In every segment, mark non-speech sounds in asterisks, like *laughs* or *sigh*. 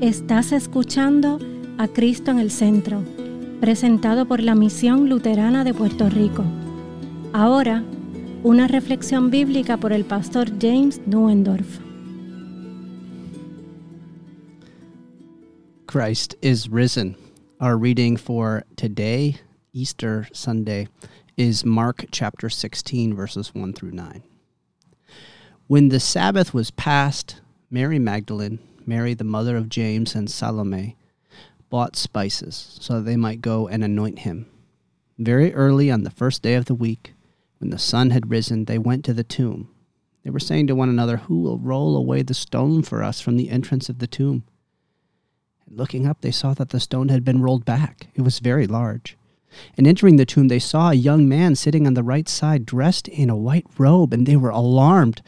Estás escuchando a Cristo en el Centro, presentado por la Misión Luterana de Puerto Rico. Ahora, una reflexión bíblica por el pastor James Nuendorf. Christ is risen. Our reading for today, Easter Sunday, is Mark chapter 16, verses 1 through 9. When the Sabbath was past, Mary Magdalene, Mary the mother of James, and Salome bought spices so that they might go and anoint him. Very early on the first day of the week, when the sun had risen, they went to the tomb. They were saying to one another, Who will roll away the stone for us from the entrance of the tomb? And looking up, they saw that the stone had been rolled back. It was very large. And entering the tomb, they saw a young man sitting on the right side, dressed in a white robe, and they were alarmed.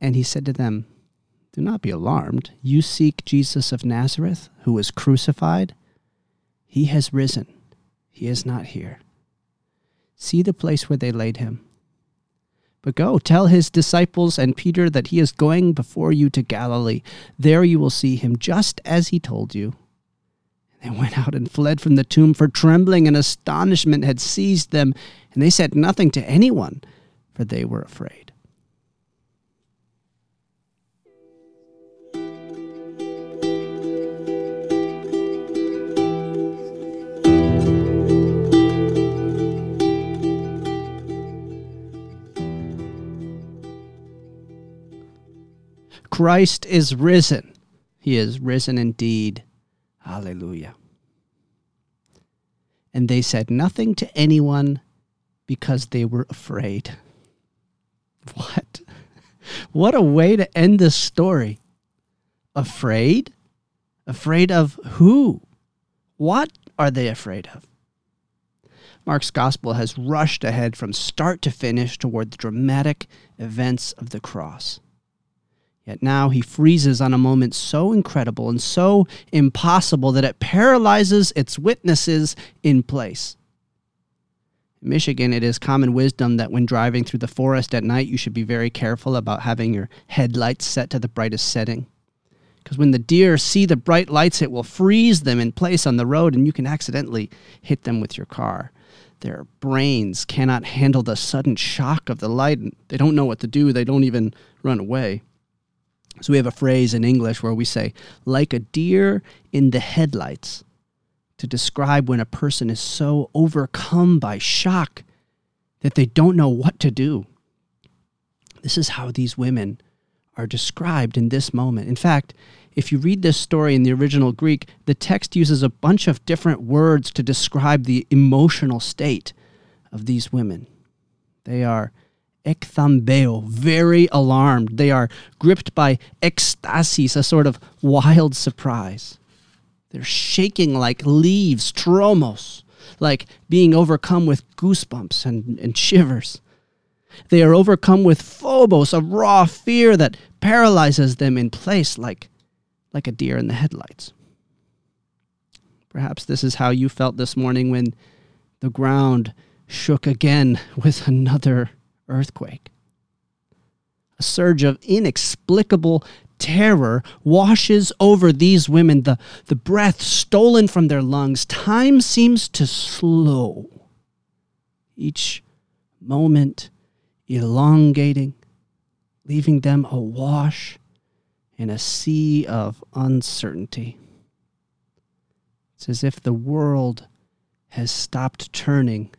And he said to them, Do not be alarmed. You seek Jesus of Nazareth, who was crucified. He has risen. He is not here. See the place where they laid him. But go, tell his disciples and Peter that he is going before you to Galilee. There you will see him, just as he told you. And they went out and fled from the tomb, for trembling and astonishment had seized them, and they said nothing to anyone, for they were afraid. Christ is risen. He is risen indeed. Hallelujah. And they said nothing to anyone because they were afraid. *laughs* What? What a way to end this story. Afraid? Afraid of who? What are they afraid of? Mark's gospel has rushed ahead from start to finish toward the dramatic events of the cross. Yet now he freezes on a moment so incredible and so impossible that it paralyzes its witnesses in place. In Michigan, it is common wisdom that when driving through the forest at night, you should be very careful about having your headlights set to the brightest setting. Because when the deer see the bright lights, it will freeze them in place on the road and you can accidentally hit them with your car. Their brains cannot handle the sudden shock of the light. They don't know what to do, they don't even run away. So we have a phrase in English where we say, like a deer in the headlights, to describe when a person is so overcome by shock that they don't know what to do. This is how these women are described in this moment. In fact, if you read this story in the original Greek, the text uses a bunch of different words to describe the emotional state of these women. They are ekthambeo, very alarmed. They are gripped by ecstasis, a sort of wild surprise. They're shaking like leaves, tromos, like being overcome with goosebumps and, and shivers. They are overcome with phobos, a raw fear that paralyzes them in place like, like a deer in the headlights. Perhaps this is how you felt this morning when the ground shook again *laughs* with another earthquake. A surge of inexplicable terror washes over these women, the, the breath stolen from their lungs. Time seems to slow, each moment elongating, leaving them awash in a sea of uncertainty. It's as if the world has stopped turning.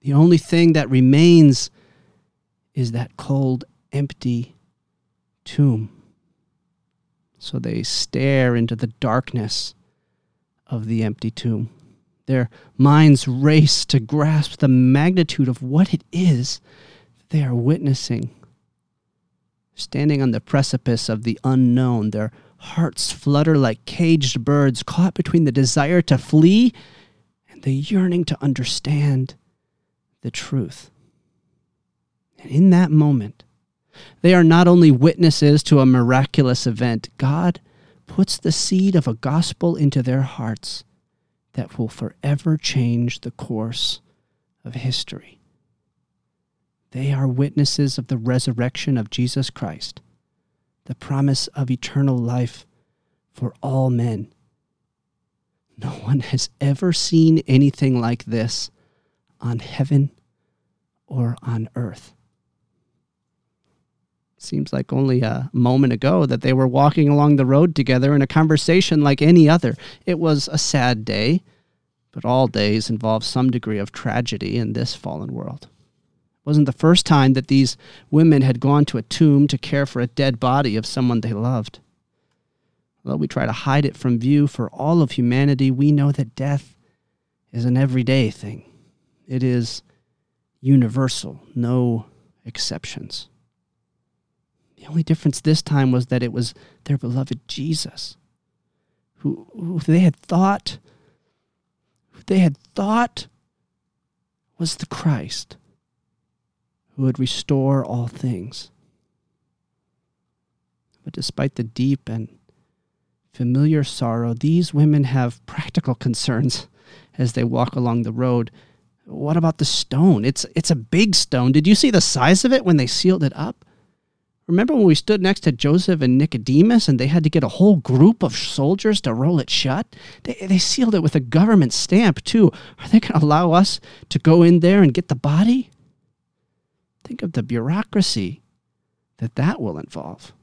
The only thing that remains is that cold, empty tomb. So they stare into the darkness of the empty tomb. Their minds race to grasp the magnitude of what it is they are witnessing. Standing on the precipice of the unknown, their hearts flutter like caged birds caught between the desire to flee and the yearning to understand the truth. And in that moment, they are not only witnesses to a miraculous event, God puts the seed of a gospel into their hearts that will forever change the course of history. They are witnesses of the resurrection of Jesus Christ, the promise of eternal life for all men. No one has ever seen anything like this on heaven or on earth. Seems like only a moment ago that they were walking along the road together in a conversation like any other. It was a sad day, but all days involve some degree of tragedy in this fallen world. It wasn't the first time that these women had gone to a tomb to care for a dead body of someone they loved. Although we try to hide it from view for all of humanity, we know that death is an everyday thing. It is universal, no exceptions. The only difference this time was that it was their beloved Jesus, who, who they had thought, they had thought was the Christ, who would restore all things. But despite the deep and familiar sorrow, these women have practical concerns as they walk along the road. What about the stone? It's it's a big stone. Did you see the size of it when they sealed it up? Remember when we stood next to Joseph and Nicodemus and they had to get a whole group of soldiers to roll it shut? They, they sealed it with a government stamp, too. Are they going to allow us to go in there and get the body? Think of the bureaucracy that that will involve. *laughs*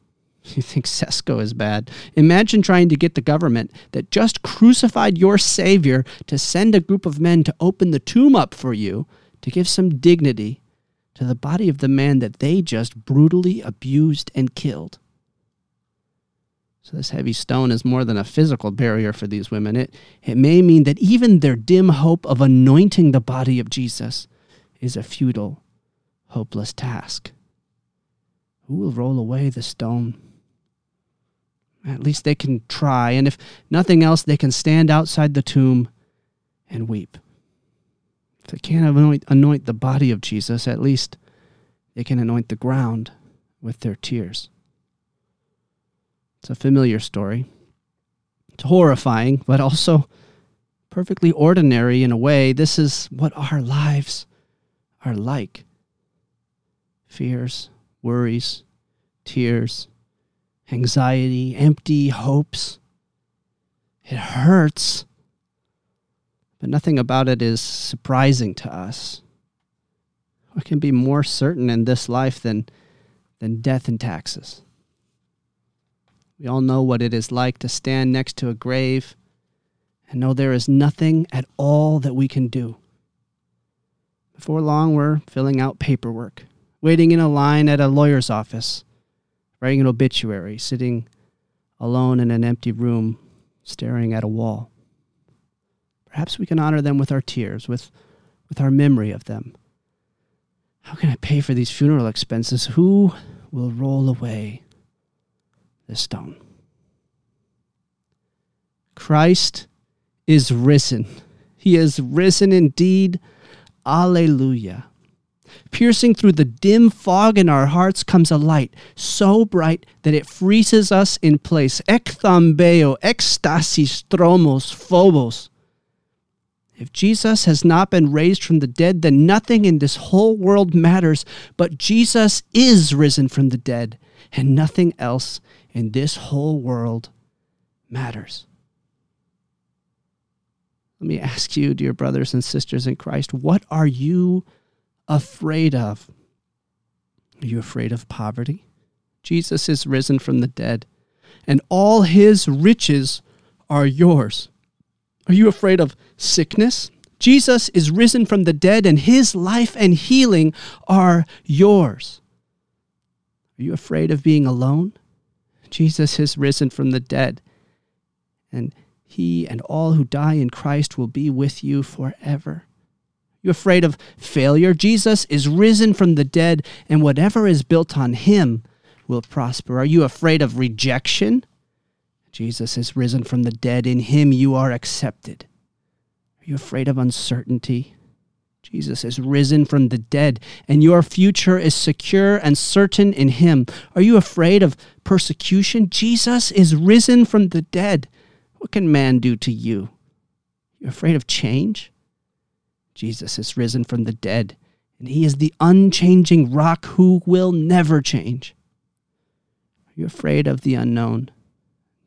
You think CESCO is bad? Imagine trying to get the government that just crucified your Savior to send a group of men to open the tomb up for you to give some dignity to the body of the man that they just brutally abused and killed. So, this heavy stone is more than a physical barrier for these women. It, it may mean that even their dim hope of anointing the body of Jesus is a futile, hopeless task. Who will roll away the stone? At least they can try, and if nothing else, they can stand outside the tomb and weep. They can't anoint, anoint the body of Jesus, at least they can anoint the ground with their tears. It's a familiar story. It's horrifying, but also perfectly ordinary in a way. This is what our lives are like fears, worries, tears, anxiety, empty hopes. It hurts, but nothing about it is surprising to us. What can be more certain in this life than, than death and taxes? We all know what it is like to stand next to a grave and know there is nothing at all that we can do. Before long, we're filling out paperwork, waiting in a line at a lawyer's office, writing an obituary, sitting alone in an empty room, staring at a wall. Perhaps we can honor them with our tears, with, with our memory of them. How can I pay for these funeral expenses? Who will roll away the stone? Christ is risen. He is risen indeed. Alleluia. Piercing through the dim fog in our hearts comes a light so bright that it freezes us in place. Ekthambeo, ekstasis, stromos, phobos. If Jesus has not been raised from the dead, then nothing in this whole world matters. But Jesus is risen from the dead, and nothing else in this whole world matters. Let me ask you, dear brothers and sisters in Christ, what are you afraid of? Are you afraid of poverty? Jesus is risen from the dead, and all his riches are yours. Are you afraid of sickness? Jesus is risen from the dead, and his life and healing are yours. Are you afraid of being alone? Jesus has risen from the dead, and he and all who die in Christ will be with you forever. You afraid of failure? Jesus is risen from the dead, and whatever is built on him will prosper. Are you afraid of rejection? Jesus is risen from the dead. In him you are accepted. Are you afraid of uncertainty? Jesus is risen from the dead, and your future is secure and certain in him. Are you afraid of persecution? Jesus is risen from the dead. What can man do to you? You're afraid of change? Jesus is risen from the dead, and he is the unchanging rock who will never change. Are you afraid of the unknown?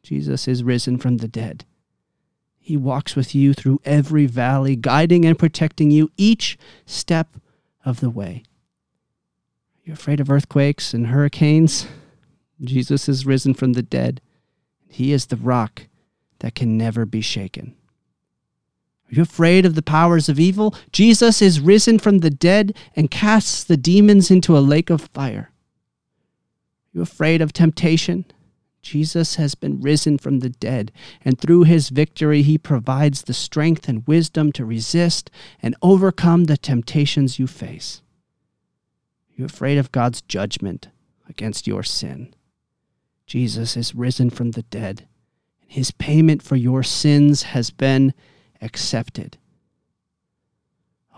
Jesus is risen from the dead. He walks with you through every valley, guiding and protecting you each step of the way. Are you afraid of earthquakes and hurricanes? Jesus is risen from the dead. He is the rock that can never be shaken. Are you afraid of the powers of evil? Jesus is risen from the dead and casts the demons into a lake of fire. Are you afraid of temptation? Jesus has been risen from the dead, and through his victory, he provides the strength and wisdom to resist and overcome the temptations you face. Are you afraid of God's judgment against your sin? Jesus is risen from the dead, and his payment for your sins has been accepted.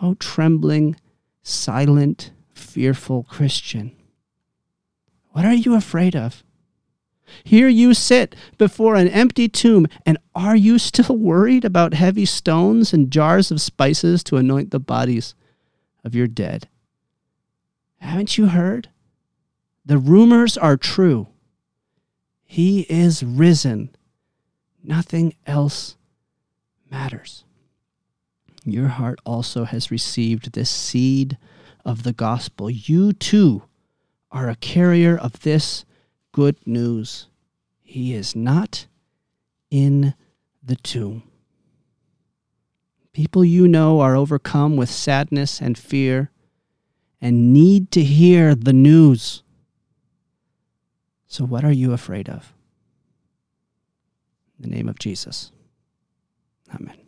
Oh, trembling, silent, fearful Christian, what are you afraid of? Here you sit before an empty tomb, and are you still *laughs* worried about heavy stones and jars of spices to anoint the bodies of your dead? Haven't you heard? The rumors are true. He is risen. Nothing else matters. Your heart also has received this seed of the gospel. You too are a carrier of this good news. He is not in the tomb. People you know are overcome with sadness and fear and need to hear the news. So, what are you afraid of? In the name of Jesus. Amen.